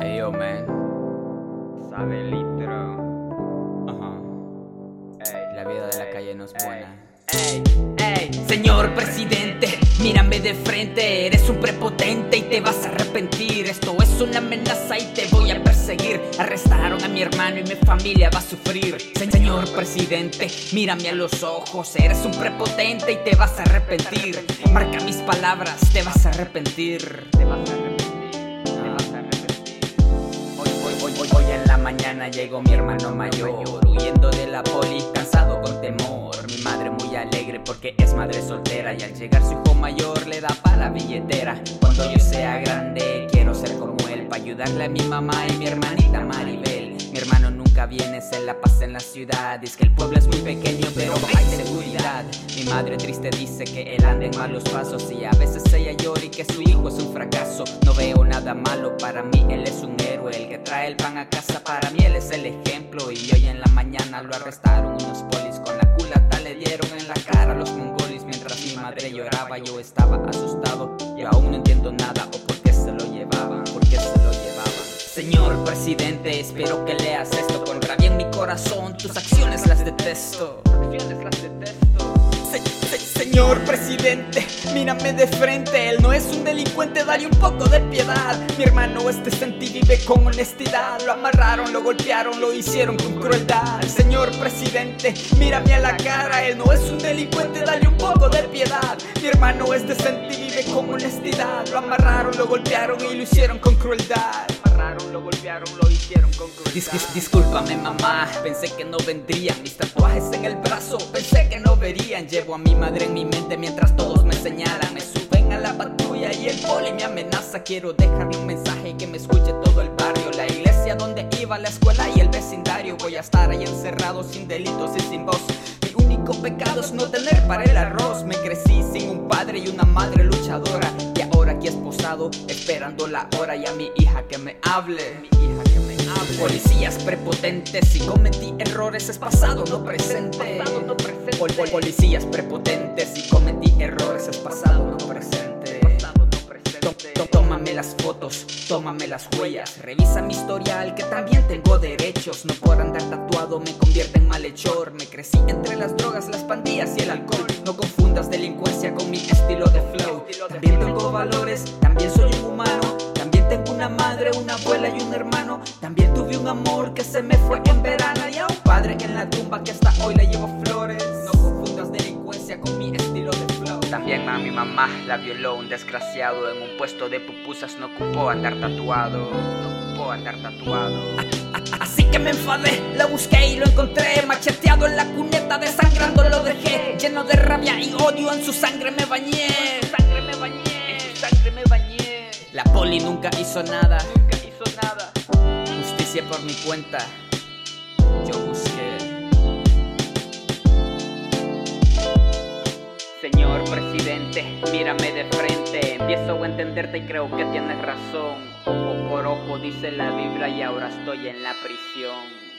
Hey yo, man. Sabe litro. Ajá. Ey, La vida de la calle no es ey, buena. Ey, ey. Señor presidente, mírame de frente, eres un prepotente y te vas a arrepentir. Esto es una amenaza y te voy a perseguir. Arrestaron a mi hermano y mi familia va a sufrir. Se- Señor presidente, mírame a los ojos, eres un prepotente y te vas a arrepentir. Marca mis palabras, te vas a arrepentir. Te vas a arrepentir. Hoy, en la mañana llegó mi hermano mayor, huyendo de la poli, cansado con temor. Mi madre muy alegre porque es madre soltera y al llegar su hijo mayor le da para la billetera. Cuando yo sea grande quiero ser como él, para ayudarle a mi mamá y mi hermanita nunca viene, se la pasa en la ciudad. Dice que el pueblo es muy pequeño, pero hay seguridad. Mi madre triste dice que él anda en malos pasos y a veces ella llora y que su hijo es un fracaso. No veo nada malo, para mí él es un héroe. El que trae el pan a casa, para mí él es el ejemplo. Y hoy en la mañana lo arrestaron unos polis con la culata, le dieron en la cara a los mongolis. Mientras mi madre lloraba, yo estaba asustado y aún no entiendo nada o por Señor presidente, espero que leas esto con rabia en mi corazón. Tus acciones las detesto. Señor presidente, mírame de frente. Él no es un delincuente, dale un poco de piedad. Mi hermano es decente y vive con honestidad. Lo amarraron, lo golpearon, lo hicieron con crueldad. Señor presidente, mírame a la cara. Él no es un delincuente, dale un poco de piedad. Mi hermano es decente y vive con honestidad. Lo amarraron, lo golpearon y lo hicieron con crueldad. Amarraron, lo golpearon, lo hicieron con crueldad. Dis- mamá, pensé que no vendrían mis tatuajes en el brazo, pensé que no verían. Llevo a mi madre en mi mente mientras todos me señalan. Me suben a la patrulla y el poli me amenaza. Quiero dejarle un mensaje que me escuche todo el barrio. La iglesia donde iba, la escuela y el vecindario. Voy a estar ahí encerrado sin delitos y sin voz. Mi único pecado es no tener para el arroz. Me crecí sin un padre y una madre luchadora. Esperando la hora y a mi hija que me hable. Mi hija que me hable. Policías prepotentes, si cometí errores es pasado, no presente. Pasado, no presente. Pol- pol- policías prepotentes, si cometí errores es pasado, no presente. Tómame las fotos, tómame las huellas, revisa mi historial que también tengo derechos. No por andar tatuado me convierte en malhechor. Me crecí entre las drogas, las pandillas y el alcohol. No confundas delincuencia con mi estilo de flow. También tengo valores, también soy un humano. También tengo una madre, una abuela y un hermano. También tuve un amor que se me fue en verano. Y a un padre en la tumba mi mamá la violó un desgraciado en un puesto de pupusas. No ocupó andar tatuado. No ocupó andar tatuado. Así que me enfadé, lo busqué y lo encontré Macheteado en la cuneta, desangrando lo dejé Lleno de rabia y odio, en su sangre me bañé Sangre me bañé. En su sangre me bañé. La poli nunca hizo nada Nunca hizo nada. Justicia por mi cuenta Yo busqué Señor presidente, mírame de frente. Empiezo a entenderte y creo que tienes razón. Ojo por ojo, dice la Biblia, y ahora estoy en la prisión.